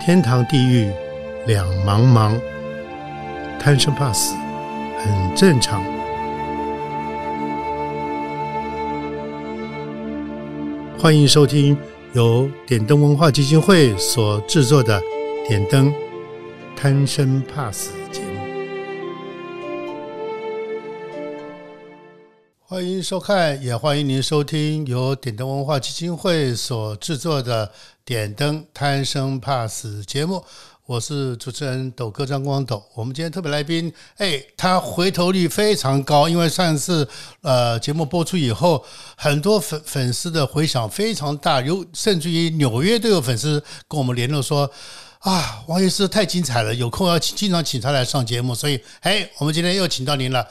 天堂地狱两茫茫，贪生怕死很正常。欢迎收听由点灯文化基金会所制作的《点灯贪生怕死》节目。欢迎收看，也欢迎您收听由点灯文化基金会所制作的《点灯贪生怕死》节目。我是主持人斗哥张光斗。我们今天特别来宾，哎，他回头率非常高，因为上次呃节目播出以后，很多粉粉丝的回响非常大，有甚至于纽约都有粉丝跟我们联络说。啊，王医师太精彩了，有空要经常请他来上节目，所以，哎，我们今天又请到您了。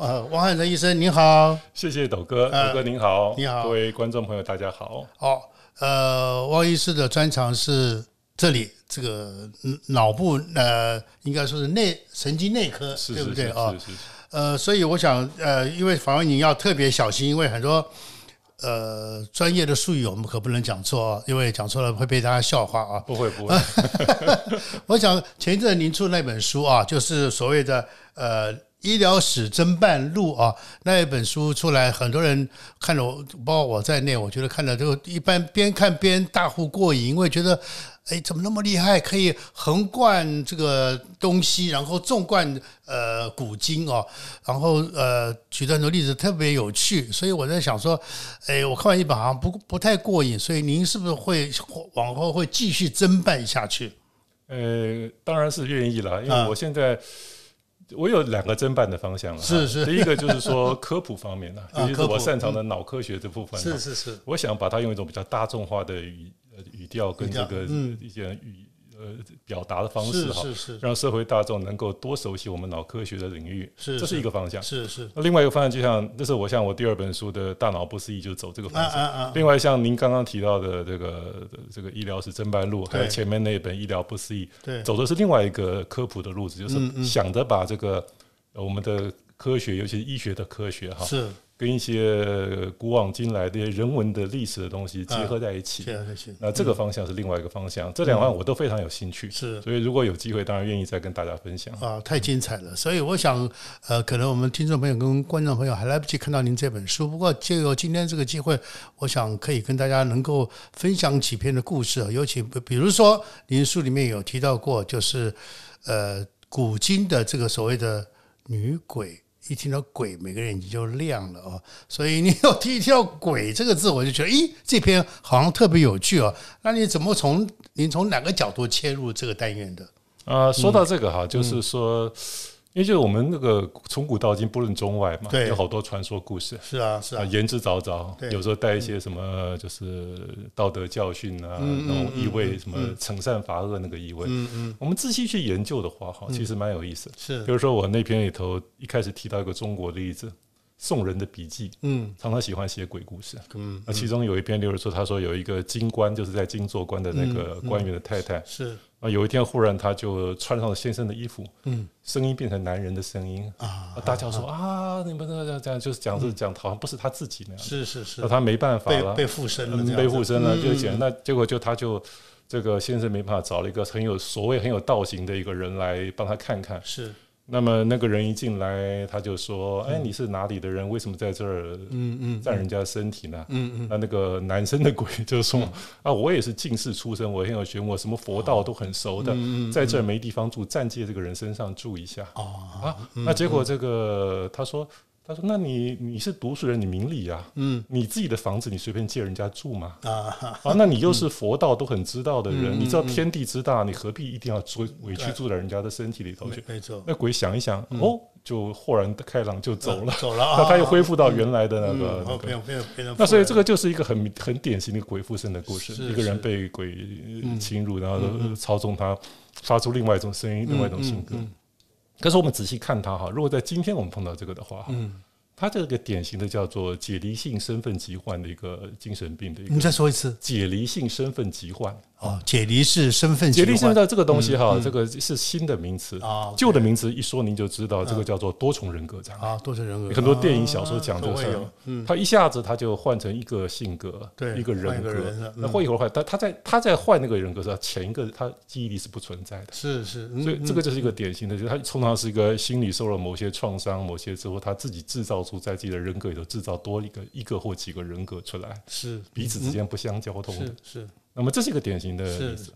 呃，汪汉哲医生您好，谢谢斗哥，斗哥您好，你好各位观众朋友大家好。哦，呃，汪医师的专长是这里这个嗯脑部呃，应该说是内神经内科，是是对不对啊？呃，所以我想呃，因为访问你要特别小心，因为很多呃专业的术语我们可不能讲错哦，因为讲错了会被大家笑话啊。不会不会，我想前一阵您出那本书啊，就是所谓的呃医疗史侦办录啊，那一本书出来，很多人看了，包括我在内，我觉得看了都一般，边看边大呼过瘾，因为觉得。哎，怎么那么厉害？可以横贯这个东西，然后纵贯呃古今哦，然后呃举了很多例子，特别有趣。所以我在想说，哎，我看完一本好像不不太过瘾，所以您是不是会往后会继续侦办下去？呃，当然是愿意了，因为我现在。我有两个侦办的方向了，是是。第一个就是说 科普方面的，啊尤其是我擅长的脑科学这部分，是是是，我想把它用一种比较大众化的语呃语调跟这个嗯。一些语呃表达的方式哈，是是。是让社会大众能够多熟悉我们脑科学的领域，是这是一个方向。是是。那另外一个方向，就像这是我像我第二本书的《大脑不思议》，就走这个方向。啊啊啊！另外，像您刚刚提到的这个这个医疗史侦办路，还有前面那一本《医疗不思议》，对，走的是另外一个科普的路子，就是想着把这个呃我们的科学，尤其是医学的科学哈，是跟一些古往今来的人文的历史的东西结合在一起。那这个方向是另外一个方向，这两方我都非常有兴趣，是所以如果有机会，当然愿意再跟大家分享。啊，太精彩了！所以我想，呃，可能我们听众朋友跟观众朋友还来不及看到您这本书，不过借由今天这个机会，我想可以跟大家能够分享几篇的故事，尤其比如说您书里面有提到过，就是呃古今的这个所谓的女鬼。一听到鬼，每个人眼睛就亮了哦。所以你有听到“鬼”这个字，我就觉得，咦，这篇好像特别有趣哦。那你怎么从您从哪个角度切入这个单元的？呃，说到这个嗯哈，就是说，因为就是我们那个从古到今，不论中外嘛，有好多传说故事。是啊，是啊，啊，言之凿凿，有时候带一些什么，就是道德教训啊，嗯那种意味，嗯什么惩善罚恶那个意味。嗯嗯，我们仔细去研究的话，哈，其实蛮有意思。是。比，如说我那篇里头一开始提到一个中国的例子，宋人的笔记嗯。常常喜欢写鬼故事。嗯，那其中有一篇，例如说，他说有一个京官，就是在京做官的那个嗯。官员的太太，是啊，有一天忽然他就穿上了先生的衣服，嗯。声音变成男人的声音，啊啊，大家说啊，你们这样这样，就是讲是讲，好像不是他自己那样，是是是那，他没办法了，被被附身了被附身了，嗯就讲那结果就他就这个先生没办法找了一个很有所谓很有道行的一个人来帮他看看。是那么那个人一进来，他就说：“哎，你是哪里的人？为什么在这儿嗯嗯占人家身体呢？”嗯嗯那那个男生的鬼就说：“啊，我也是进士出身，我很有学问，我什么佛道都很熟的，嗯在这儿没地方住，暂借这个人身上住一下。”哦啊，那结果这个他说，他说，那你你是读书人，你明理啊，嗯。你自己的房子你随便借人家住嘛？啊。啊，那你又是佛道都很知道的人，嗯你知道天地之大，你何必一定要住委屈住在人家的身体里头去？没没错，那鬼想一想，哦，就豁然开朗就走了，走了啊，那他又恢复到原来的那嗯个那个。哦变变变成那所以这个个就是一个很很典型的鬼附身的故事，一个人被鬼嗯。侵入，然后操纵他，发出另外一种声音，另外一种性格。嗯可是我们仔细看他哈，如果在今天我们碰到这个的话，嗯，他这个典型的叫做解离性身份疾患的一个精神病的一你个再说一次。解离性身份疾患，哦，解离式身份解离身份的这个东西哈，这个是新的名词啊，旧的名词一说您就知道，这个叫做多重人格障碍。啊，多重人格，很多电影小说讲这个他一下子他就换成一个性格，对一个人格。那换一会儿换，但他在他在换那个人格时候，前一个他记忆力是不存在的。是是，嗯所以这个就是一个典型的，就是他通常是一个心理受了某些创伤、某些之后，他自己制造出在自己的人格里头制造多一个一个或几个人格出来，是彼此之间不相交通的。是是那么这是一个典型的例子。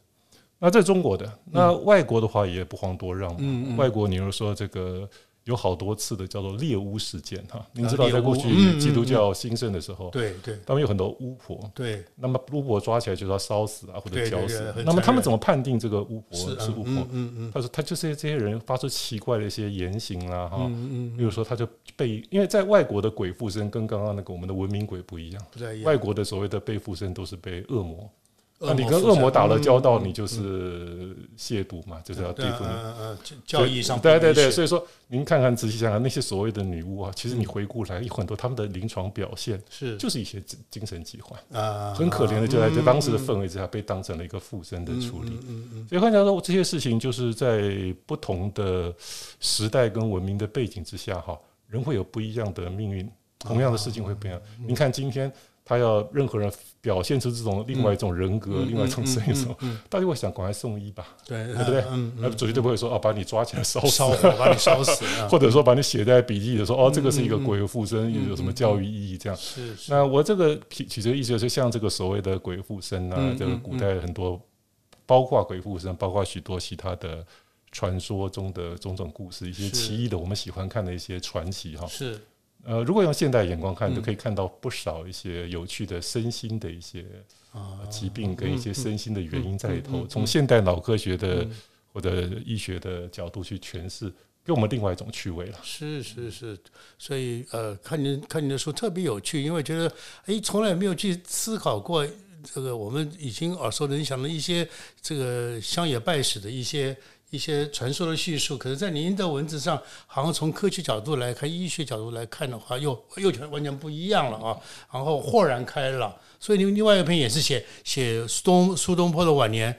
那这是中国的，那外国的话也不遑多让嘛。嗯外国，你如说这个有好多次的叫做猎巫事件哈，您知道在过去基督教兴盛的时候，对对他们有很多巫婆，对，那么巫婆抓起来就是要烧死啊或者绞死。那么他们怎么判定这个巫婆是是巫婆嗯？嗯嗯他说他就是这些人发出奇怪的一些言行啦哈，嗯嗯，比如说他就被因为在外国的鬼附身跟刚刚那个我们的文明鬼不一样，不一样。外国的所谓的被附身都是被恶魔。那你跟恶魔打了交道，嗯你就是亵渎嘛，就是要对付你。教义上对对对，所以说您看看仔细想想，那些所谓的女巫啊，其实你回顾来有很多他们的临床表现，是就是一些精精神疾患，啊，很可怜的就在这当时的氛围之下被当成了一个附身的处理。所以换句话说，这些事情就是在不同的时代跟文明的背景之下，哈，人会有不一样的命运，同样的事情会不一样。您看今天。他要任何人表现出这种另外一种人格、另外一种声音的时候，大家会想赶快送医吧，对对不对？嗯那绝对不会说哦，把你抓起来烧死烧，把你烧死啊，或者说把你写在笔记里说哦，这个是一个鬼附身，有什么教育意义这样。是是那我这个其其实意思就是像这个所谓的鬼附身啊，嗯这个古代很多，包括鬼附身，包括许多其他的传说中的种种故事，一些奇异的我们喜欢看的一些传奇哈。是呃，如果用现代眼光看，嗯就可以看到不少一些有趣的身心的一些疾病跟一些身心的原因在里头。从现代脑科学的嗯或者医学的角度去诠释，给我们另外一种趣味了。是是是，所以呃，看您看您的书特别有趣，因为觉得哎，从来没有去思考过这个我们已经耳熟能详的一些这个乡野拜史的一些一些传说的叙述，可是，在您的文字上，好像从科学角度来看、医学角度来看的话，又又全完全不一样了啊，然后豁然开朗。所以您另外一篇也是写写苏东苏东坡的晚年。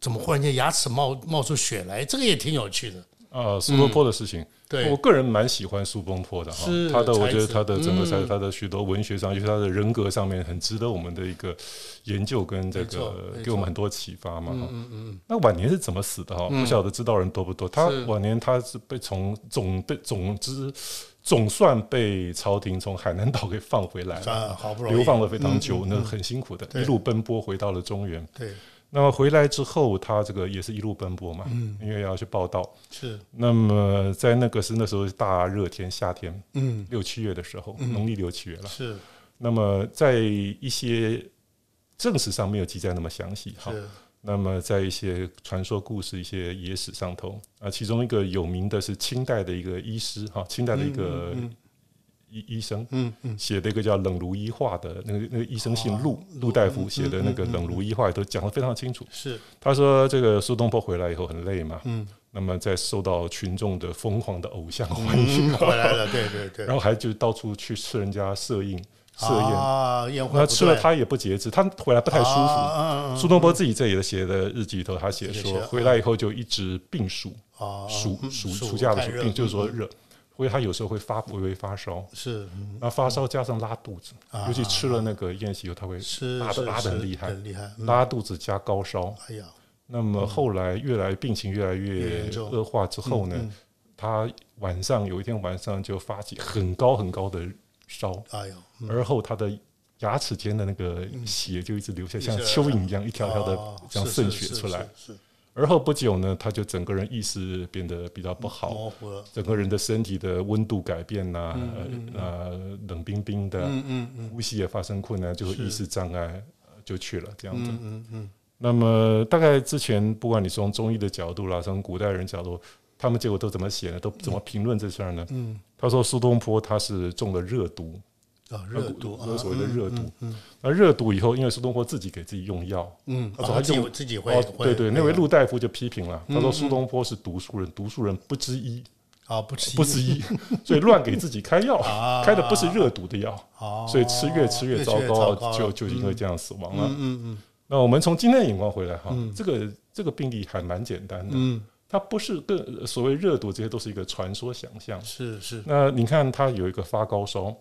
怎么忽然间牙齿冒冒出血来？这个也挺有趣的。啊，苏东坡的事情，我个人蛮喜欢苏东坡的哈，他的我觉得他的整个在嗯他的许多文学上，就是他的人格上面，很值得我们的一个研究跟这个给我们很多启发嘛哈。嗯嗯那晚年是怎么死的哈？不晓得知道人多不多。他晚年他是被从总被总之总算被朝廷从海南岛给放回来嗯，了，啊，好不容易流放了非常久，嗯那很辛苦的，一路奔波回到了中原。对，那么回来之后，他这个也是一路奔波嘛，嗯因为要去报道。是，那么在那个是那时候大热天，夏天嗯，六七月的时候，农历六七月了。是那么在一些正史上没有记载那么详细，哈。是，那么在一些传说故事、一些野史上头啊，其中一个有名的是清代的一个医师哈，清代的一个嗯医医生嗯嗯，写的一个叫《冷如医话》的那个那个医生姓陆哦，陆大夫嗯写的那个《冷如医话》都讲得非常清楚。是，他说这个苏东坡回来以后很累嘛，嗯，那么在受到群众的疯狂的偶像欢迎，嗯，回来了，对对对，然后还就到处去吃人家设印设宴，那吃了他也不节制，他回来不太舒服。苏东坡自己这里写的日记里头，他写说写回来以后就一直病暑，啊，暑嗯暑暑假的太热暑病，就是说嗯。热，所以他有时候会发微微发烧，是嗯。那发烧加上拉肚子，啊。尤其吃了那个宴席以后，他会拉的拉的厉害，很厉害，嗯。拉肚子加高烧。哎呀，那么后来越来病情越来越恶化之后呢，嗯他晚上有一天晚上就发起很高很高的烧，哎而后他的牙齿间的那个血就一直流下，像蚯蚓一样一条条的哦这样渗血出来。而后不久呢，他就整个人意识变得比较不好，模糊了，整个人的身体的温度改变呐、呃呃冷冰冰的，呼吸也发生困难，就是意识障碍呃就去了这样子。嗯嗯嗯，那么大概之前不管你从中医的角度啦，从古代人角度，他们结果都怎么写呢？都怎么评论这事儿呢？嗯。他说苏东坡他是中了热毒，啊，热毒所谓的热毒嗯那热毒以后，因为苏东坡自己给自己用药，嗯，他说他用啊自己自己会对对，那位陆大夫就批评了，他说嗯苏东坡是读书人，读书人不知医，啊不吃不知医，所以乱给自己开药，啊开的不是热毒的药，哦所以吃越吃越糟糕就就因为这样死亡了。嗯嗯那我们从今天的眼光回来哈，这个这个病例还蛮简单的，嗯，它不是跟所谓热毒这些都是一个传说想象。是是那你看他有一个发高烧，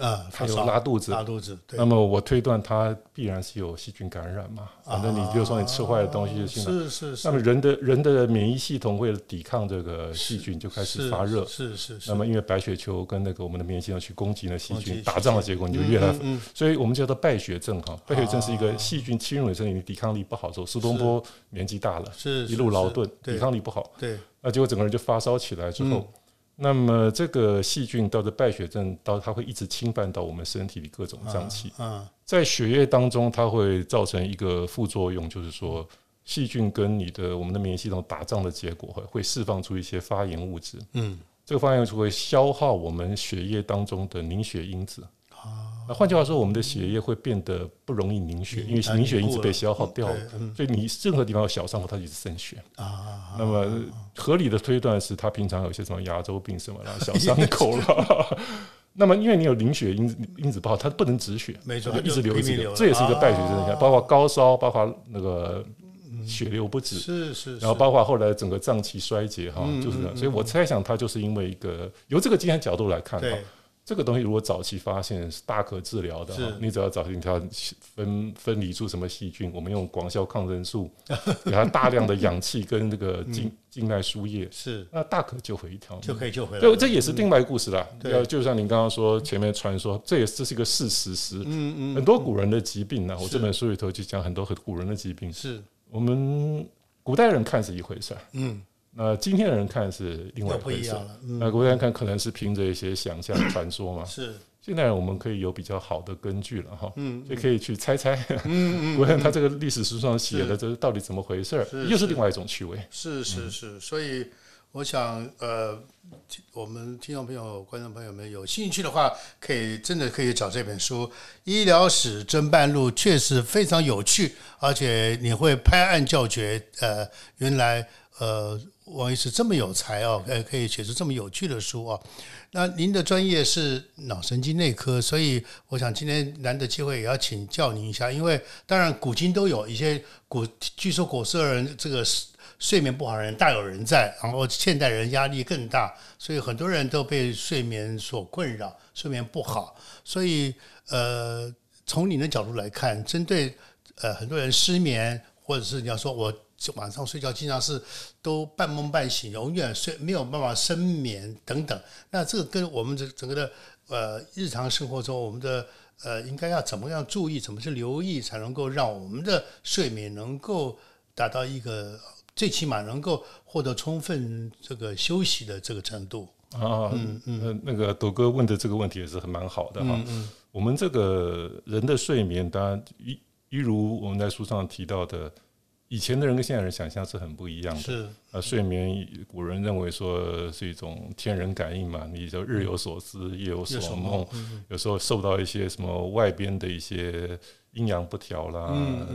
啊，还有拉肚子，拉肚子，那，么我推断他必然是有细菌感染嘛，反正你比如说你吃坏的东西就进来。啊是是是，那么人的人的免疫系统为了抵抗这个细菌，就开始发热。是是是，那么因为白血球跟那个我们的免疫系统去攻击那细菌，打仗的结果你就越来所以我们叫做败血症哈。败血症是一个细菌侵入你身体，你抵抗力不好之后，苏东坡年纪大了，是一路劳顿，抵抗力不好，对。那结果整个人就发烧起来之后，那么这个细菌到这败血症，到它会一直侵犯到我们身体里各种脏器，嗯在血液当中，它会造成一个副作用，就是说。细菌跟你的我们的免疫系统打仗的结果，会会释放出一些发炎物质。嗯这个发炎物质会消耗我们血液当中的凝血因子。那换句话说，我们的血液会变得不容易凝血，因为啊凝血因子被消耗掉了所以你任何地方有小伤口，它就是渗血。啊，那么合理的推断是，他平常有些什么牙周病什么啦，小伤 口啦。那么因为你有凝血因子因子不好，它不能止血，没错它一直流一直流，这也是一个败血症啊现象，包括高烧，包括那个血流不止。是是，然后包括后来整个脏器衰竭哈，嗯就是这样。嗯所以我猜想，它就是因为一个由这个经验角度来看哈，对这个东西如果早期发现是大可治疗的你只要早期它分分离出什么细菌，我们用广效抗生素 给它大量的氧气跟那个静静脉输液，是。那大可救回一条命。就可以救回来。对，这也是另外一个故事啦。对。就像您刚刚说前面传说，这也这是一个事实是嗯嗯。很多古人的疾病呢。我是。这本书里头就讲很多很古人的疾病，是。我们古代人看是一回事儿，嗯那今天的人看是另外。不一样了，那嗯古代人看可能是凭着一些想象传说嘛，是。现在我们可以有比较好的根据了哈，嗯就可以去猜猜，嗯嗯 古人他这个历史书上写的是。这到底怎么回事儿，又是另外一种趣味。是是是，所以我想呃，我们听众朋友、观众朋友们有兴趣的话，可以真的可以找这本书《医疗史侦办录》，确实非常有趣，而且你会拍案叫绝。呃，原来呃，王医师这么有才哦，呃，可以写出这么有趣的书哦。那您的专业是脑神经内科，所以我想今天难得机会也要请教您一下，因为当然古今都有一些古，据说古时候人这个睡眠不好的人大有人在，然后现代人压力更大，所以很多人都被睡眠所困扰，睡眠不好。所以呃，从您的角度来看，针对呃很多人失眠，或者是你要说我晚上睡觉经常是都半梦半醒，永远睡没有办法深眠等等，那这个跟我们这整个的呃日常生活中我们的呃应该要怎么样注意，怎么去留意，才能够让我们的睡眠能够达到一个最起码能够获得充分这个休息的这个程度。啊，嗯嗯，那个斗哥问的这个问题也是很蛮好的哈。嗯我们这个人的睡眠，当然一一如我们在书上提到的，以前的人跟现在人想象是很不一样的。是啊，睡眠古人认为说是一种天人感应嘛，你就日有所思，夜有所梦，有时候受到一些什么外边的一些阴阳不调啦、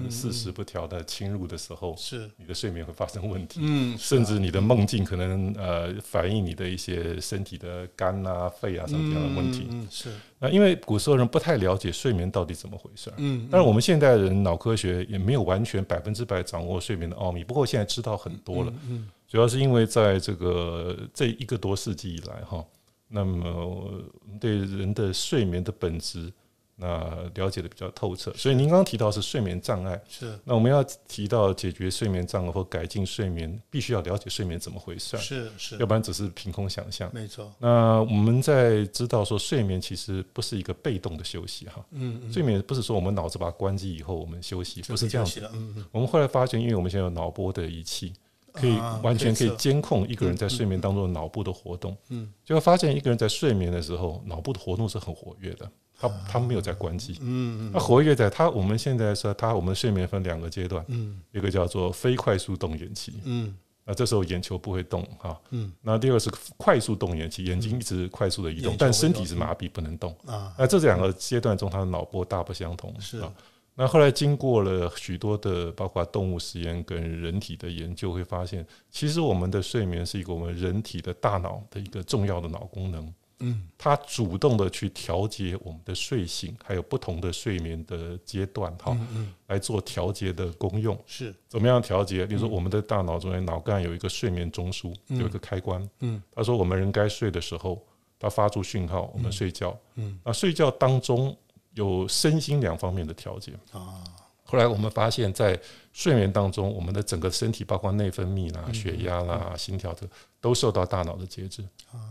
四时不调的侵入的时候，是，你的睡眠会发生问题。嗯，甚至你的梦境可能呃反映你的一些身体的肝啊、肺啊什么这样的问题。是，那因为古时候人不太了解睡眠到底怎么回事儿，嗯，但是我们现代人脑科学也没有完全百分之百掌握睡眠的奥秘，不过现在知道很多了。嗯主要是因为在这个这一个多世纪以来哈，那么对人的睡眠的本质那了解的比较透彻。所以您刚刚提到是睡眠障碍，是。那我们要提到解决睡眠障碍或改进睡眠，必须要了解睡眠怎么回事儿，是是。要，不然只是凭空想象。没错，那我们在知道说睡眠其实不是一个被动的休息哈，嗯嗯，睡眠不是说我们脑子把它关机以后我们休息，不是这样子。嗯嗯，我们后来发现，因为我们现在有脑波的仪器，可以啊完全可以监控一个人在睡眠当中的脑部的活动，嗯，就会发现一个人在睡眠的时候，脑部的活动是很活跃的，他他没有在关机，嗯嗯那活跃在他我们现在说他我们睡眠分两个阶段，嗯一个叫做非快速动眼期，嗯那这时候眼球不会动哈，嗯那第二个是快速动眼期，眼睛一直快速的移动，但身体是麻痹不能动。啊，那这两个阶段中，他的脑波大不相同。是啊。那后来经过了许多的，包括动物实验跟人体的研究，会发现，其实我们的睡眠是一个我们人体的大脑的一个重要的脑功能。嗯，它主动的去调节我们的睡醒，还有不同的睡眠的阶段，哈，嗯来做调节的功用。是怎么样调节？比如说，我们的大脑中间脑干有一个睡眠中枢，有一个开关。嗯，他说我们人该睡的时候，它发出讯号，我们睡觉。嗯，那睡觉当中有身心两方面的调节。啊，后来我们发现，在睡眠当中，我们的整个身体，包括内分泌啦、血压啦、心跳这都受到大脑的节制。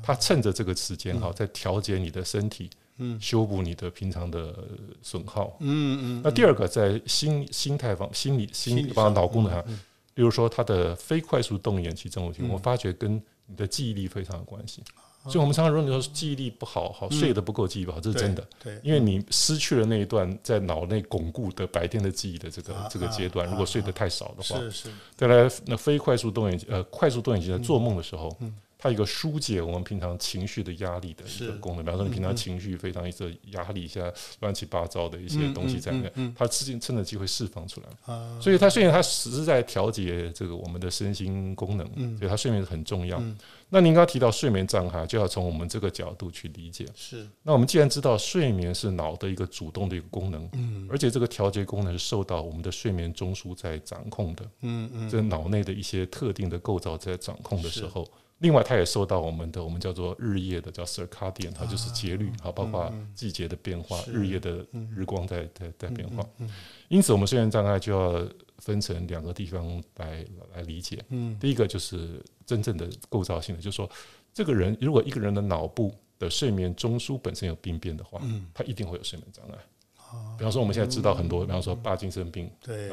它趁着这个时间哈，在调节你的身体，嗯。修补你的平常的损耗。嗯嗯，那第二个，在心心态方、心理、心心理包括脑功能例如说它的非快速动眼期症候群，嗯。我发觉跟你的记忆力非常有关系。哦所以，我们常常认为说记忆力不好，好睡得不够，记忆不好，这是真的。因为你失去了那一段在脑内巩固的白天的记忆的这个啊这个阶段，啊如果睡得太少的话，是是，再来那非快速动眼呃快速动眼期在做梦的时候嗯，它有一个疏解我们平常情绪的压力的一个功能。比方说，你平常情绪非常一个压力一下乱七八糟的一些东西在里面它自己趁着机会释放出来。啊，所以它睡眠它实是在调节这个我们的身心功能，嗯。所以它睡眠很重要嗯。那您刚刚提到睡眠障碍，就要从我们这个角度去理解。是，那我们既然知道睡眠是脑的一个主动的一个功能，嗯。而且这个调节功能是受到我们的睡眠中枢在掌控的，嗯嗯，这脑内的一些特定的构造在掌控的时候，另外它也受到我们的我们叫做日夜的叫 circadian，它就是节律，哈，包括季节的变化，日夜的日光在在在变化。嗯。因此，我们睡眠障碍就要分成两个地方来来理解。嗯。第一个就是真正的构造性的，就是说，这个人如果一个人的脑部的睡眠中枢本身有病变的话，嗯，他一定会有睡眠障碍。啊，比方说，我们现在知道很多，比方说帕金森病、对，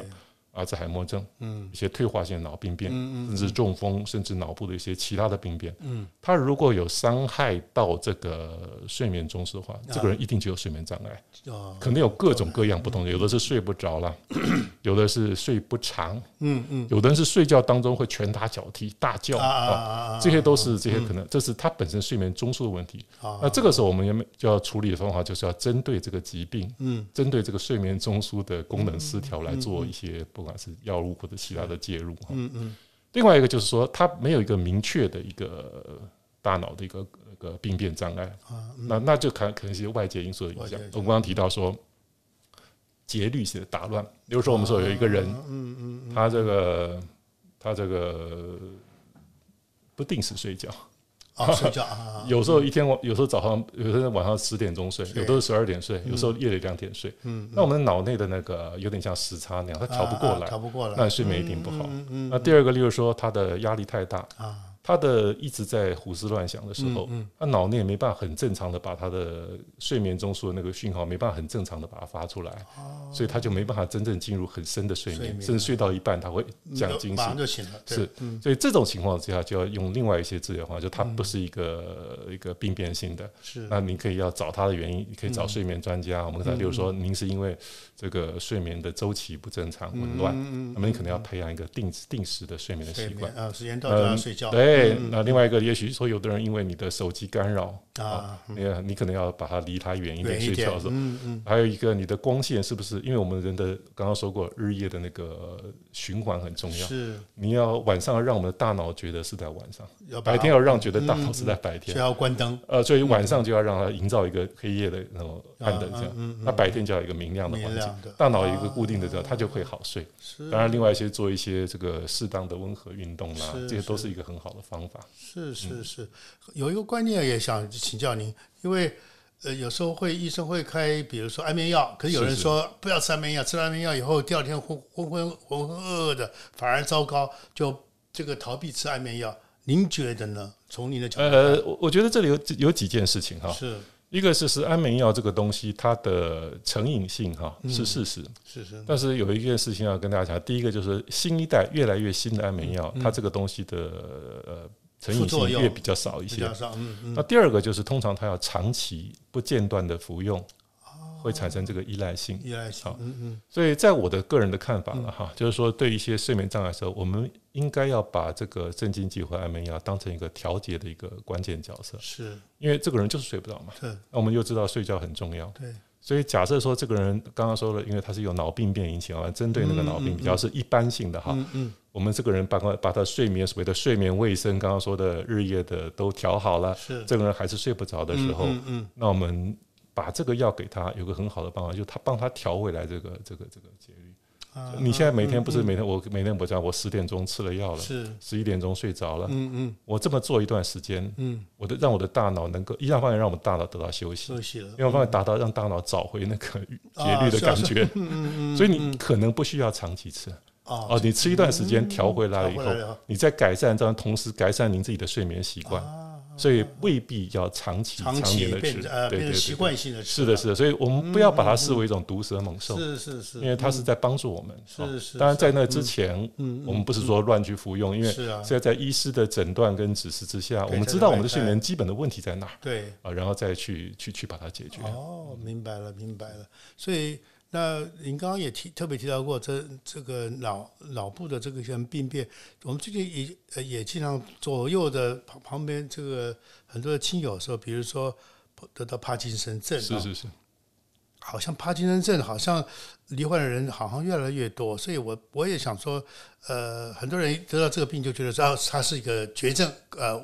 阿兹海默症、嗯。一些退化性脑病变，嗯甚至中风，甚至脑部的一些其他的病变，嗯，他如果有伤害到这个睡眠中枢的话，这个人一定就有睡眠障碍。啊，肯定有各种各样不同的，有的是睡不着了，有的是睡不长，嗯嗯。有的人是睡觉当中会拳打脚踢、大叫这些都是这些可能，这是他本身睡眠中枢的问题。啊。那这个时候我们要就要处理的方法，就是要针对这个疾病，嗯。针对这个睡眠中枢的功能失调来做一些不管是药物或者其他的介入。嗯嗯。另外一个就是说，他没有一个明确的一个大脑的一个一个病变障碍，啊，那那就可可能是外界因素的影响。我刚刚提到说，节律性的打乱，比如说我们说有一个人，嗯嗯嗯，他这个他这个不定时睡觉，啊，睡觉啊，有时候一天晚，有时候早上，有时候晚上十点钟睡，有的是十二点睡，有时候夜里两点睡。嗯，那我们脑内的那个有点像时差那样，它调不过来，调不过来，那睡眠一定不好。嗯嗯那第二个，例如说他的压力太大，啊，他的一直在胡思乱想的时候，嗯他脑内也没办法很正常的把他的睡眠中枢的那个讯号没办法很正常的把它发出来，所以他就没办法真正进入很深的睡眠，哦睡眠。甚至睡到一半他会这样惊醒。就醒了，是，嗯。所以这种情况之下，就要用另外一些治疗方法，就它不是一个、一个病变性的，是，那你可以要找他的原因，你可以找睡眠专家。我们看，例如说，您是因为这个睡眠的周期不正常、紊乱，嗯那么你可能要培养一个定定时的睡眠的习惯。眠。啊，时间到就要睡觉，对，嗯那另外一个，也许说有的人因为你的手机干扰啊，你你可能要把它离它远一点，睡觉的时候。嗯嗯，还有一个，你的光线是不是？因为我们人的刚刚说过，日夜的那个循环很重要。是你要晚上让我们的大脑觉得是在晚上，白天要让觉得大脑是在白天就。要关灯，呃，所以晚上就要让它营造一个黑夜的那种暗的这样，那白天就要一个明亮的环境大脑有一个固定的这样，它就会好睡。是当然，另外一些做一些这个适当的温和运动啦，这些都是一个很好的方法。是是是，有一个观念也想请教您，因为呃有时候会医生会开，比如说安眠药，可是有人说不要吃安眠药，吃了安眠药以后第二天昏昏昏浑浑噩噩的，反而糟糕，就这个逃避吃安眠药。您觉得呢？从您的角度，呃，我我觉得这里有有几件事情哈，是一个是是安眠药这个东西，它的成瘾性哈是事实，是是，但是有一件事情要跟大家讲，第一个就是新一代越来越新的安眠药，它这个东西的呃成瘾性越比较少一些。那第二个就是通常它要长期不间断的服用，会产生这个依赖性。依赖性好，嗯嗯。所以在我的个人的看法了哈，就是说对一些睡眠障碍的时候，我们应该要把这个镇静剂和安眠药当成一个调节的一个关键角色，是，因为这个人就是睡不着嘛。对。那我们又知道睡觉很重要，对，所以假设说这个人刚刚说了，因为他是有脑病变引起啊，针对那个脑病比较是一般性的哈，嗯嗯。我们这个人把把把他睡眠所谓的睡眠卫生，刚刚说的日夜的都调好了，是。这个人还是睡不着的时候，嗯嗯。那我们把这个药给他，有个很好的办法，就是他帮他调回来这个这个这个节律。啊。你现在每天不是嗯。每天我每天我讲我十点钟吃了药了，是。十一点钟睡着了，嗯嗯。我这么做一段时间，嗯我的让我的大脑能够一方面让我们大脑得到休息，休息了，另外一方面达到让大脑找回那个节律的感觉。嗯嗯嗯，所以你可能不需要长期吃哦哦，你吃一段时间调回来了以后你再改善，这样同时改善您自己的睡眠习惯，啊所以未必要长期长期年的吃，呃对对对变成习惯性的吃是的，是的，所以我们不要把它视为一种毒蛇猛兽，是是是，因为它是在帮助我们。是哦。是当然，在那之前，嗯我们不是说乱去服用，因为是在在医师的诊断跟指示之下，我们知道我们的睡眠基本的问题在哪儿对。啊，然后再去去去把它解决。哦，明白了，明白了。所以，那您刚刚也提特别提到过这这个脑脑部的这个像病变，我们最近也呃也经常左右的旁旁边这个很多的亲友说，比如说得到帕金森症，啊是是是，好像帕金森症好像罹患的人好像越来越多，所以我我也想说，呃，很多人得到这个病就觉得说啊它是一个绝症，呃，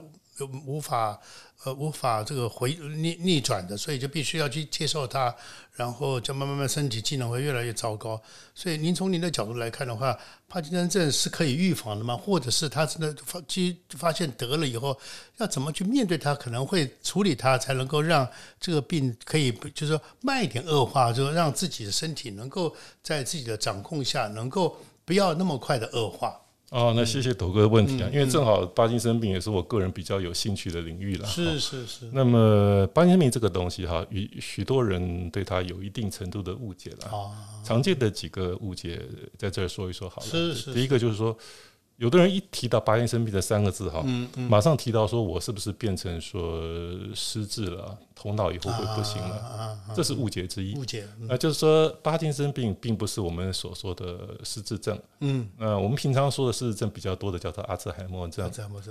无法呃无法这个回逆逆转的，所以就必须要去接受它，然后就慢慢慢身体机能会越来越糟糕。所以您从您的角度来看的话，帕金森症是可以预防的吗？或者是他真的发基发现得了以后，要怎么去面对它？可能会处理它，才能够让这个病可以就是说慢一点恶化，就是让自己的身体能够在自己的掌控下，能够不要那么快的恶化。哦，那谢谢斗哥的问题啊，嗯因为正好帕金森病也是我个人比较有兴趣的领域了。是哈是是，那么帕金森病这个东西哈，与许多人对它有一定程度的误解了。啊，常见的几个误解，在这儿说一说好了。是是第一个就是说，有的人一提到帕金森病这三个字哈，嗯嗯，马上提到说我是不是变成说失智了，头脑以后会不行了，啊啊啊这是误解之一。误解，嗯那就是说，帕金森病并不是我们所说的失智症。嗯，那我们平常说的失智症比较多的叫做阿兹海默症，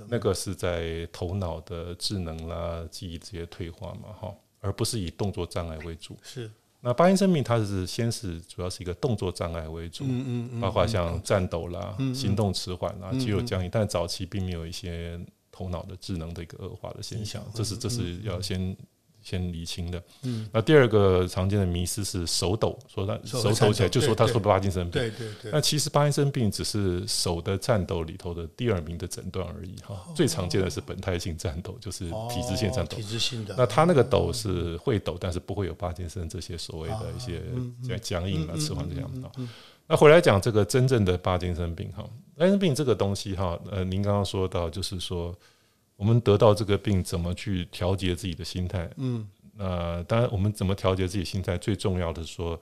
那个是在头脑的智能啦、记忆这些退化嘛，哈，而不是以动作障碍为主。是，那巴金森病它是先是主要是一个动作障碍为主，嗯嗯嗯，包括像颤抖啦、行动迟缓啦、嗯肌肉僵硬，但早期并没有一些头脑的智能的一个恶化的现象，这是这是要先先厘清的。嗯，那第二个常见的迷思是手抖，说他手手抖起来就说他对说帕金森病。对对对，那其实帕金森病只是手的颤抖里头的第二名的诊断而已哈，最常见的是本态性颤抖，就是体质性颤抖哦体。质性的，那他那个抖是会抖，但是不会有帕金森这些所谓的一些僵僵硬啊、嗯迟缓这样啊。嗯嗯那回来讲这个真正的帕金森病哈，帕金森病这个东西哈，呃，您刚刚说到就是说，我们得到这个病怎么去调节自己的心态？嗯那当然，我们怎么调节自己心态，最重要的是说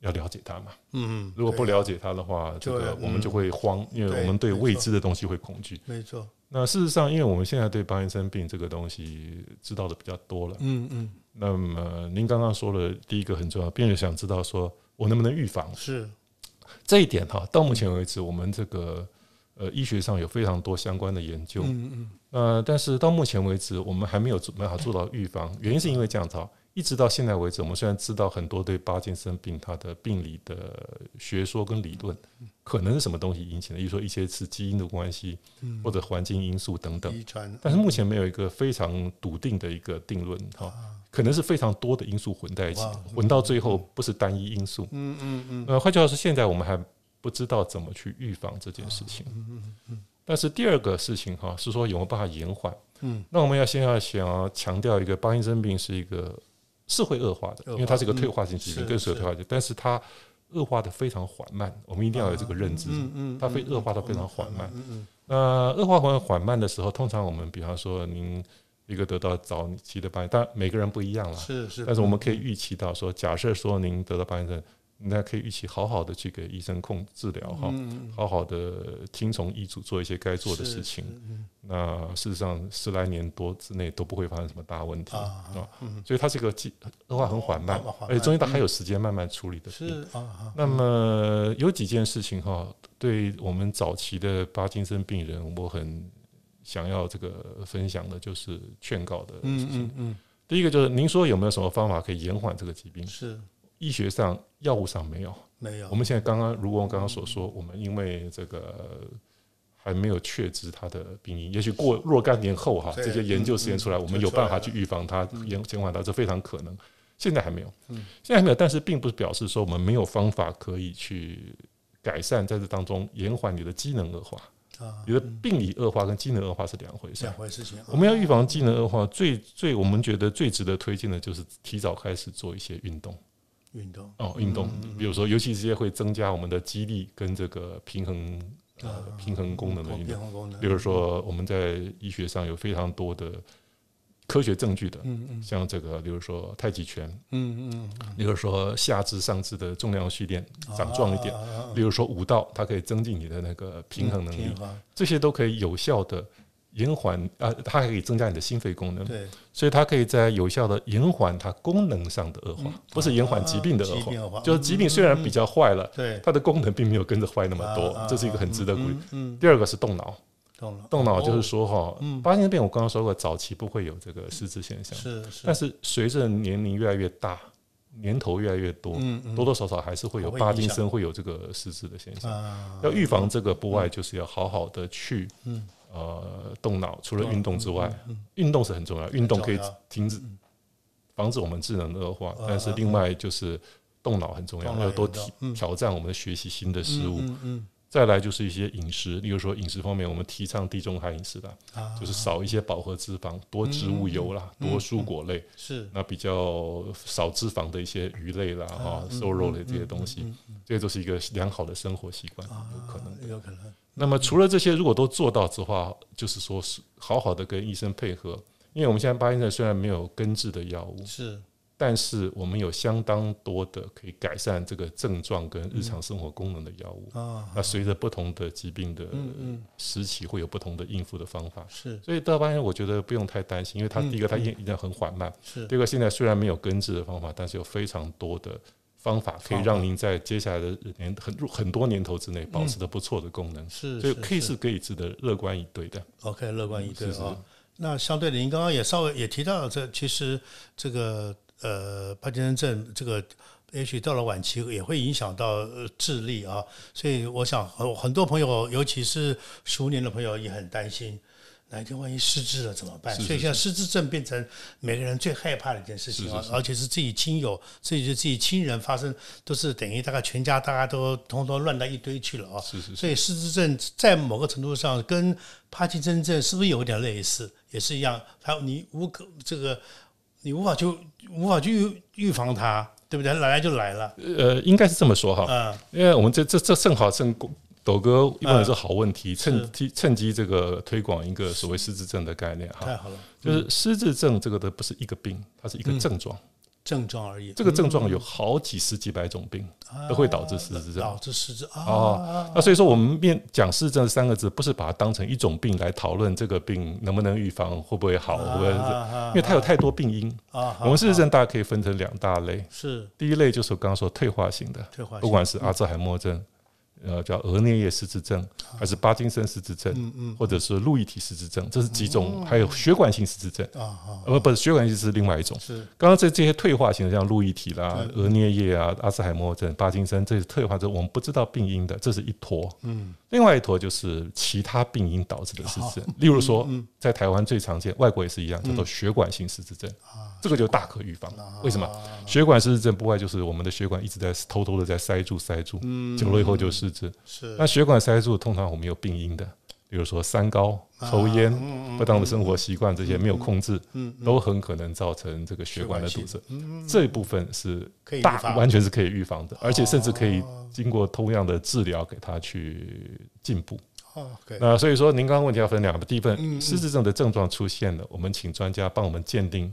要了解它嘛。嗯，如果不了解它的话，这个我们就会慌，因为我们对未知的东西会恐惧。没错，那事实上，因为我们现在对帕金森病这个东西知道的比较多了，嗯嗯，那么您刚刚说了第一个很重要，病人想知道说我能不能预防是，这一点哈。到目前为止，我们这个呃医学上有非常多相关的研究，嗯嗯呃，但是到目前为止，我们还没有做办法做到预防，原因是因为这样子啊。一直到现在为止，我们虽然知道很多对帕金森病它的病理的学说跟理论，可能是什么东西引起的，比如说一些是基因的关系，嗯，或者环境因素等等。遗传，但是目前没有一个非常笃定的一个定论哈，可能是非常多的因素混在一起，混到最后不是单一因素。嗯嗯嗯呃，换句话说，现在我们还不知道怎么去预防这件事情。但是第二个事情哈，是说有没有办法延缓？嗯，那我们要先要想要强调一个，巴金森病是一个是会恶化的，因为它是一个退化性疾病，更是有退化性，但是它恶化的非常缓慢，我们一定要有这个认知。嗯嗯，它会恶化得非常缓慢嗯嗯那恶化缓缓慢的时候，通常我们比方说您一个得到早期的巴金，当然每个人不一样嗯，啦，是是，但是我们可以预期到说，假设说您得到巴金森，那可以一起好好的去给医生控治疗哈，嗯好好的听从医嘱做一些该做的事情。，那事实上十来年多之内都不会发生什么大问题啊啊，嗯所以它这个计恶化很缓慢而且中医它还有时间慢慢处理的病。是那么有几件事情哈，对我们早期的帕金森病人，我很想要这个分享的，就是劝告的事嗯情。嗯嗯，第一个就是，您说有没有什么方法可以延缓这个疾病？是医学上、药物上没有。没有，我们现在刚刚，如果我刚刚所说，我们因为这个还没有确知它的病因。也许过若干年后哈，这些研究实验出来，嗯我们有办法去预防它、延减缓它，这非常可能。现在还没有，现在还没有，但是并不是表示说我们没有方法可以去改善在这当中延缓你的机能恶化。啊，你的病理恶化跟机能恶化是两回事两。回事情。我们要预防机能恶化，最最我们觉得最值得推荐的就是提早开始做一些运动运动。哦，运动，比如说，尤其这些会增加我们的肌力跟这个平衡呃平衡功能的运动。平衡功能，比如说，我们在医学上有非常多的科学证据的，嗯嗯。像这个，比如说太极拳，嗯嗯，比如说下肢、上肢的重量训练，长壮一点。啊比如说武道，它可以增进你的那个平衡能力这些都可以有效的延缓啊，它还可以增加你的心肺功能，对，所以它可以在有效的延缓它功能上的恶化，不是延缓疾病的恶化。就是疾病虽然比较坏了，对，它的功能并没有跟着坏那么啊多啊，这是一个很值得鼓励。嗯，第二个是动脑，动脑。就是哦说哈，八心病我刚刚说过，早期不会有这个失智现象，是是，但是随着年龄越来越大，年头越来越多，多多少少还是会有会帕金森会有这个失智的现象。啊，要预防这个不外，就是要好好的去嗯呃动脑，除了运动之外，运动是很重要，运动可以停止防止我们智能的恶化嗯，但是另外就是动脑很重要，要多挑挑战我们的学习新的事物。再来就是一些饮食，例如说饮食方面，我们提倡地中海饮食啦，啊，就是少一些饱和脂肪，多植物油啦，嗯多蔬果类，是。那比较少脂肪的一些鱼类啦，哈，嗯瘦肉类这些东西嗯，这些都是一个良好的生活习惯，啊有可能。有可能，那么除了这些，如果都做到之话，就是说是好好的跟医生配合，因为我们现在巴金森虽然没有根治的药物，是。但是我们有相当多的可以改善这个症状跟日常生活功能的药物。啊，那随着不同的疾病的时期，会有不同的应付的方法。是。所以到巴金森，我觉得不用太担心，因为它嗯第一个它一定很缓慢，是。第二个现在虽然没有根治的方法，但是有非常多的方法可以让您在接下来的年很很多年头之内保持的不错的功能。是，所以可以是可以值得乐观以对的。OK，乐观以对啊。那相对的，您刚刚也稍微也提到了这，其实这个呃帕金森症这个。也许到了晚期也会影响到呃智力啊，所以我想很很多朋友，尤其是熟年的朋友也很担心，哪一天万一失智了怎么办？是是所以像失智症变成每个人最害怕的一件事情而且是自己亲友、自己的自己亲人发生，都是等于大概全家大家都通通乱到一堆去了啊。是是是，所以失智症在某个程度上跟帕金森症是不是有点类似？也是一样，它你无可这个你无法去无法去预预防它，对不对？来就来了，呃，应该是这么说哈，嗯，因为我们这这这正好正斗哥一问的是好问题，趁机趁机这个推广一个所谓失智症的概念哈，太好了，就是失智症这个的不是一个病，它是一个症状，症状而已，这个症状有好几十几百种病都会导致失智症。导致失智啊。哦，那所以说我们面讲失智症三个字，不是把它当成一种病来讨论这个病能不能预防，会不会好，会不会？啊因为它有太多病因。啊，我们失智症大家可以分成两大类，是。第一类就是我刚刚说退化型的，退化性不管是阿兹海默症，呃，叫额颞叶失智症，还是巴金森失智症，嗯嗯或者是路易体失智症，这是几种，还有血管性失智症，呃，不是血管性是另外一种。是刚刚这这些退化型的，像路易体啦、额颞叶啊、阿兹海默症、巴金森，这是退化症，我们不知道病因的，这是一坨。嗯另外一坨就是其他病因导致的失智症，例如说，在台湾最常见，外国也是一样，叫做血管性失智症，这个就大可预防。为什么？血管失智症不外就是我们的血管一直在偷偷的在塞住塞住，久了以后就失智。是。那血管塞住，通常我们有病因的，比如说三高、抽烟、不当的生活习惯这些没有控制，都很可能造成这个血管的堵塞。这一部分是大完全是可以预防的，而且甚至可以经过同样的治疗给它去进步。那所以说，您刚刚问题要分两个，第一份失智症的症状出现了，我们请专家帮我们鉴定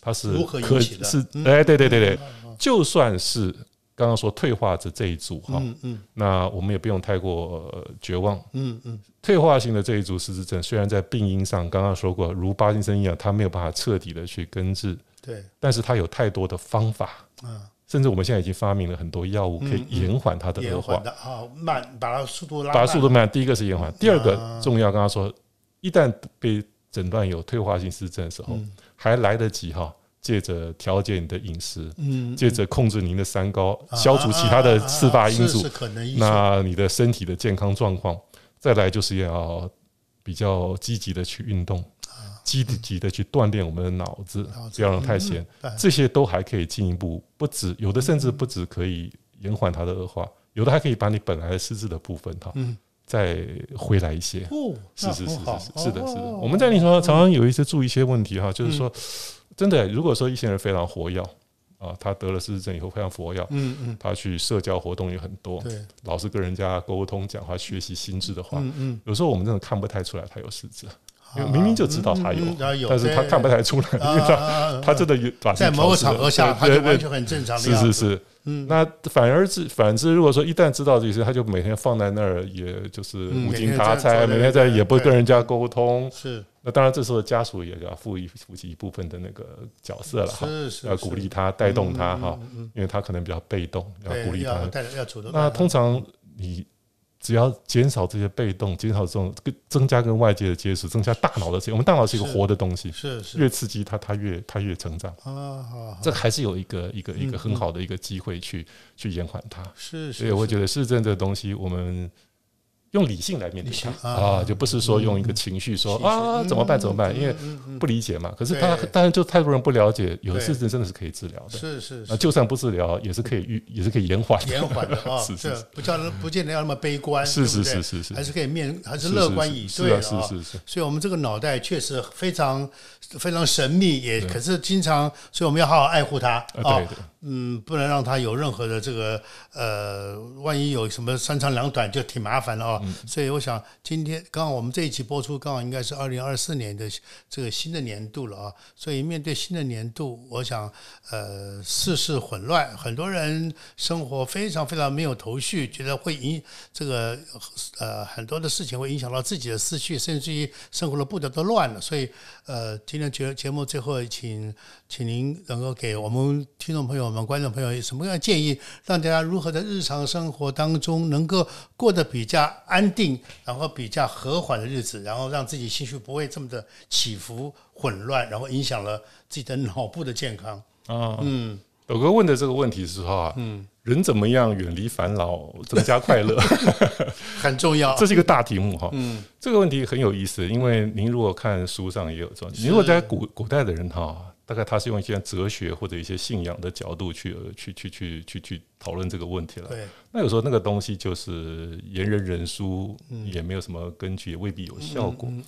它是如何引可起的？是哎，对对对对，就算是刚刚说退化的这一组哈，嗯嗯。那我们也不用太过呃绝望。嗯嗯。退化性的这一组失智症，虽然在病因上刚刚说过，如巴金森一样，它没有办法彻底的去根治，对。但是它有太多的方法，啊甚至我们现在已经发明了很多药物可以延缓它的恶化。啊慢把它速度拉把慢速度慢，第一个是延缓，第二啊个重要，刚刚说，一旦被诊断有退化性失智症的时候，还来得及哈，借着调节你的饮食，嗯借着控制您的三高，消除其他的四大因素那你的身体的健康状况，再来就是要比较积极的去运动，积极的去锻炼我们的脑子不要让太闲。嗯这些都还可以进一步，不止有的甚至不止可以延缓它的恶化，有的还可以把你本来的失智的部分哈，嗯。再回来一些。哦，是是是是是是的，是的。哦。我们在临床上常常有一些注意一些问题哈，就是说，真的，如果说一些人非常活跃啊，他得了失智症以后非常活跃，嗯嗯，他去社交活动也很多，对，老是跟人家沟通、讲话、学习心智的话，嗯嗯，有时候我们真的看不太出来他有失智，因为明明就知道他有但是他看不太出来，因为他他他真的有把在某个场合下，他就完全很正常的是。是是，嗯。那反而是反之，如果说一旦知道这些，他就每天放在那儿，也就是嗯无精打采，每天在也不对跟人家沟通。是。那当然，这时候家属也要负一负起一部分的那个角色了哈，是是，要鼓励他、带动他哈，因为他可能比较被动，要鼓励他。那通常你只要减少这些被动，减少这种跟增加跟外界的接触，增加大脑的我们大脑是一个活的东西，是是越刺激它，它越它越成长。啊，好，好这还是有一个一个一个嗯很好的一个机会去去延缓它。是是，所以我觉得市政这个东西，我们用理性来面对它。啊。啊，就不是说用一个情绪说啊怎么办怎么办，嗯因为不理解嘛。可是他对当然就太多人不了解，有的对。事情真的是可以治疗的。是是啊，就算不治疗，也是可以预，也是可以延缓。延缓的 啊，是是不叫不见得要那么悲观，是是是是是，还是可以面还是是乐观以对的啊。是是是，所以，我们这个脑袋确实非常非常神秘，也可是经常，所以我们要好好爱护它啊嗯，不能让它有任何的这个呃，万一有什么三长两短，就挺麻烦了啊。所以我想今天刚好我们这一期播出，刚好应该是二零二四年的这个新的年度了啊。所以面对新的年度，我想呃世事混乱，很多人生活非常非常没有头绪，觉得会影这个呃很多的事情会影响到自己的思绪，甚至于生活的步调都乱了。所以呃，今天节节目最后，请请您能够给我们听众朋友们、观众朋友什么样的建议，让大家如何在日常生活当中能够过得比较安定，然后比较和缓的日子，然后让自己情绪不会这么的起伏混乱，然后影响了自己的脑部的健康。啊，嗯，有哥问的这个问题的时候啊，嗯，人怎么样远离烦恼，增加快乐？很重要。这是一个大题目哈。嗯，这个问题很有意思，因为您如果看书上也有说，你如果在古古代的人哈，大概他是用一些哲学或者一些信仰的角度去呃去去去去去讨论这个问题了。对，那有时候那个东西就是言人人殊，也没有什么根据，也未必有效果。嗯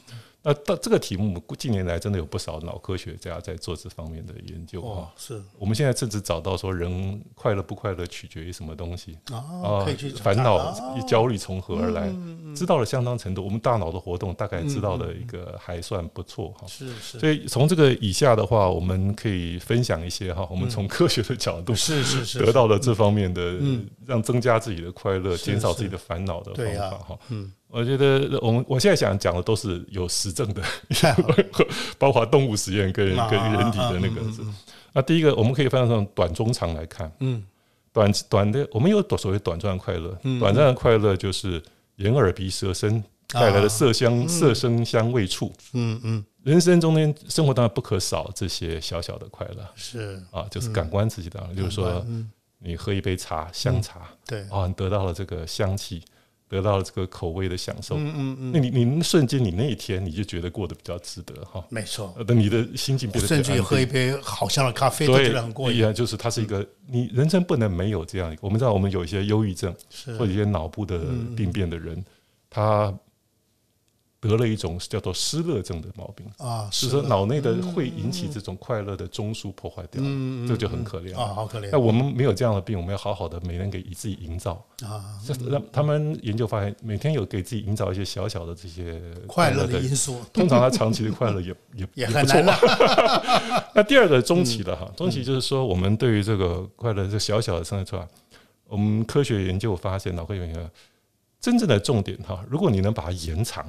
那到这个题目，近年来真的有不少脑科学家在做这方面的研究哦啊。，是我们现在甚至找到说，人快乐不快乐取决于什么东西啊，啊可以去？烦恼啊、焦虑从何而来？嗯知道了相当程度，我们大脑的活动大概知道的一个还算不错哈。是是所以从这个以下的话，我们可以分享一些哈，我们从科学的角度是是是得到了这方面的嗯，让增加自己的快乐、减少自己的烦恼的方法哈。嗯，我觉得我们我现在想讲的都是有实证的，包括动物实验跟啊跟人体的那个。那第一个，我们可以分成短、中、长来看。嗯。短短的，我们有所谓短暂快乐，嗯。短暂的快乐就是眼耳鼻舌身带来的色香、色声香味触。嗯嗯，人生中间，生活当然不可少这些小小的快乐是。啊，就是感官刺激当然，就是说嗯，你喝一杯茶，香茶对，啊，你得到了这个香气，得到了这个口味的享受。嗯嗯嗯，那你你瞬间，你那一天你就觉得过得比较值得哈，没错，等，你的心情变得甚至喝一杯好香的咖啡都觉对得很过瘾，就是它是一个你人生不能没有这样一个。我们知道，我们有一些忧郁症是或者一些脑部的病变的人，他得了一种叫做失乐症的毛病，啊，就是说脑内的会引起这种快乐的中枢破坏掉，嗯这就很可怜。啊，好可怜。那我们没有这样的病，我们要好好的每天给自己营造。啊，这让他们研究发现，每天有给自己营造一些小小的这些快乐的的因素。通常他长期的快乐也 也也不错很难了，那第二个中期的哈，中期就是说，我们对于这个快乐这小小的生出来，我们科学研究发现，脑科学研究真正的重点哈，如果你能把它延长，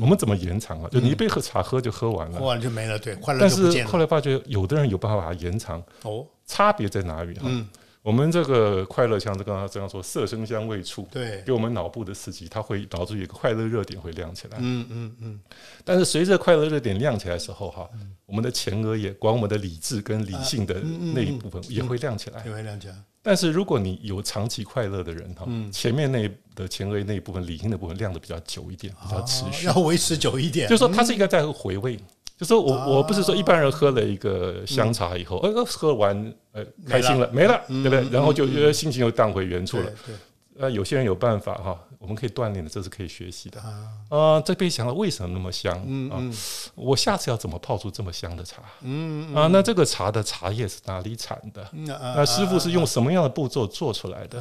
我们怎么延长啊？就你一杯喝茶喝就喝完了喝了，完就没了，对，快乐但。是后来发觉有的人有办法把它延长，哦，差别在哪里哈？嗯，我们这个快乐像这刚刚这样说，色声香味触。对，给我们脑部的刺激，它会导致一个快乐热点会亮起来。嗯嗯嗯，但是随着快乐热点亮起来的时候，哈，我们的前额叶管我们的理智跟理性的那一部分也会亮起来。也会亮讲，但是如果你有长期快乐的人哈，嗯前面那的前额那一部分理性的部分亮的比较久一点，比较持续。哦要维持久一点，就是说它是应该在回味。就说我我不是说一般人喝了一个香茶以后，呃，喝完呃开心了没了，对不对？然后就呃心情又荡回原处了。对呃，有些人有办法哈，我们可以锻炼的，这是可以学习的。啊，啊，这杯想了为什么那么香啊？嗯嗯我下次要怎么泡出这么香的茶嗯啊？那这个茶的茶叶是哪里产的？嗯啊那师傅是用什么样的步骤做出来的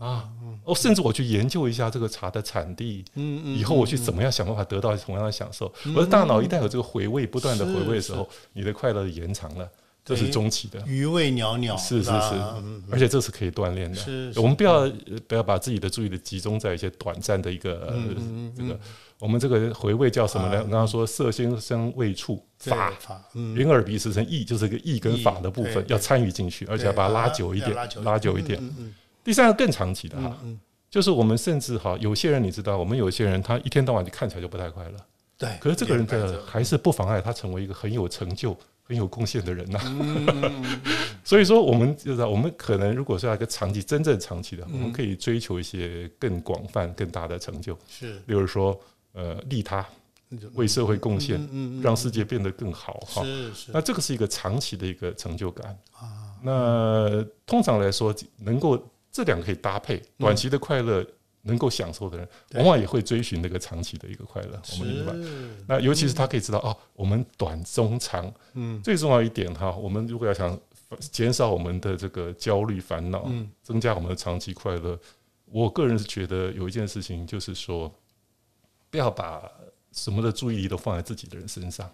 啊？哦，甚至我去研究一下这个茶的产地，嗯嗯以后我去怎么样想办法得到同样的享受。我的大脑一旦有这个回味，不断的回味的时候，你的快乐延长了，这是中期的。余味袅袅，是是是而且这是可以锻炼的。我们不要呃不要把自己的注意力集中在一些短暂的一个这个，我们这个回味叫什么呢？刚刚说色心生味触法，法，嗯，眼耳鼻舌身意，就是个意跟法的部分要参与进去，而且要把它拉久一点拉久，一点。第三个更长期的哈，嗯，就是我们甚至哈，有些人你知道，我们有些人他一天到晚就看起来就不太快乐，对，可是这个人的还是不妨碍他成为一个很有成就、很有贡献的人呐。嗯。所以说，我们就是我们可能如果是要一个长期、真正长期的，我们可以追求一些更广泛、更大的成就，是。例如说，呃，利他、为社会贡献，嗯嗯。让世界变得更好哈。是是。那这个是一个长期的一个成就感。啊，那通常来说，能够这两个可以搭配，嗯。短期的快乐能够享受的人，往往也会追寻那个长期的一个快乐。我们明白。那尤其是他可以知道哦，我们短中长，嗯。最重要一点哈，我们如果要想减少我们的这个焦虑烦恼，嗯。增加我们的长期快乐，我个人是觉得有一件事情就是说，不要把什么的注意力都放在自己的人身上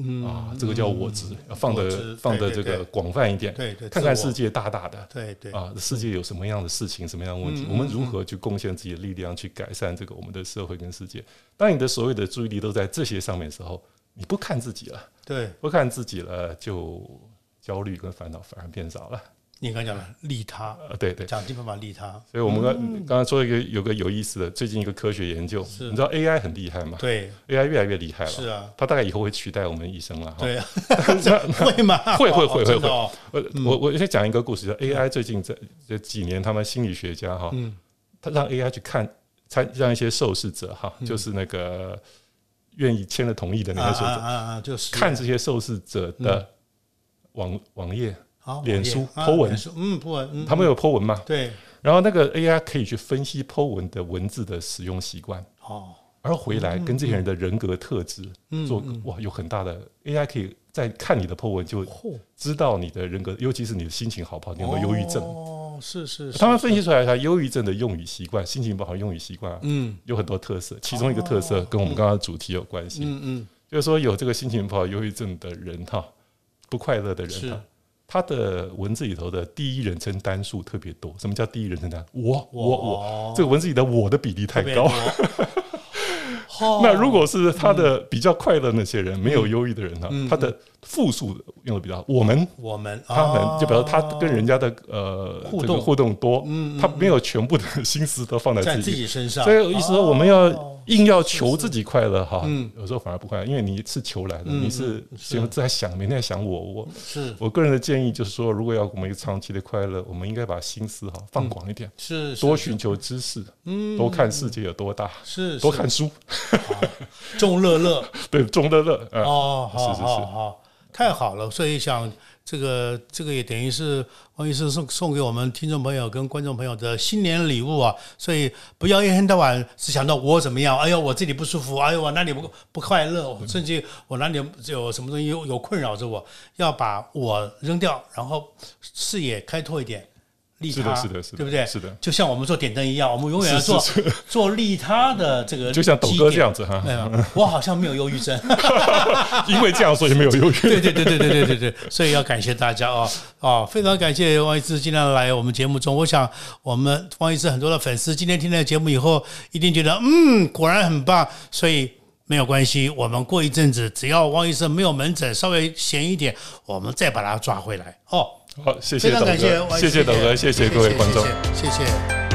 嗯啊，这个叫我执，放的放的这个广泛一点，对对，看看世界大大的。对对啊，世界有什么样的事情，什么样的问题，嗯我们如何去贡献自己的力量，去改善这个我们的社会跟世界？当你的所有的注意力都在这些上面的时候，你不看自己了，对，不看自己了，就焦虑跟烦恼反而变少了。你刚讲了利他，呃，对对，讲尽办法利他，所以我们刚刚刚才说一个有个有意思的，最近一个科学研究，你知道 AI 很厉害吗？对，？AI 越来越厉害了，是啊，它大概以后会取代我们医生了。哈，对啊，会吗？会会会会哦真的哦。我我我先讲一个故事，AI 最近这这几年，他们心理学家哈，嗯。他让 AI 去看参让一些受试者哈，就是那个愿意签了同意的那啊些受试者，啊啊啊，就是。看这些受试者的网网页，好脸书啊 po 文。嗯，po 文，嗯他们有 Po 文嘛？对。然后那个 AI 可以去分析 Po 文的文字的使用习惯，哦，而回来跟这些人的人格特质嗯做哇有很大的 AI 可以在看你的 Po 文就知道你的人格，尤其是你的心情好不好，你有没有忧郁症。哦，是是，是他们分析出来，他忧郁症的用语习惯、心情不好用语习惯啊嗯。有很多特色，其中一个特色跟我们刚刚的主题有关系，嗯嗯，就是说有这个心情不好、忧郁症的人哈，不快乐的人哈，他的文字里头的第一人称单数特别多。什么叫第一人称单？我我我，这个文字里的我的比例太高。。哦 那如果是他的比较快乐那些人，没有忧郁的人哈嗯，他的复数的用的比较，我们我们他们就比如他跟人家家的呃互动。这个互动多，嗯嗯他没有全部的心思都放在在自自己。身上，所以意思说，我们要哦。硬要求自己快乐哈嗯，有时候反而不快乐，因为你是求来的，嗯你是在想，每天在想我我。是。我个人的建议就是说，如果要我们一个长期的快乐，我们应该把心思哈放广一点，是是多寻求知识，嗯。多看世界有多大，是是。多看书，众乐乐。对，众乐乐啊，哦，好是是是。好好，太好了，所以想这个这个也等于是王医师送送给我们听众朋友跟观众朋友的新年礼物啊，所以不要一天到晚只想到我怎么样，哎呦我这里不舒服，哎呦我哪里不不快乐，甚至我哪里有什么东西有有困扰着我，要把我扔掉，然后视野开拓一点。利是他，的是的是的对不对？是的就像我们做点灯一样，我们永远做是做利他的这个，就像抖哥这样子哈，我好像没有忧郁症。因为这样所以没有忧郁。对对对对对对对对，所以要感谢大家哦哦，非常感谢王医师今天来我们节目中。我想我们王医师很多的粉丝今天听了节目以后，一定觉得嗯，果然很棒。所以没有关系，我们过一阵子，只要汪医生没有门诊，稍微闲一点，我们再把他抓回来哦。好，谢谢董哥，感谢谢谢斗哥，谢谢各位观众。谢谢谢谢。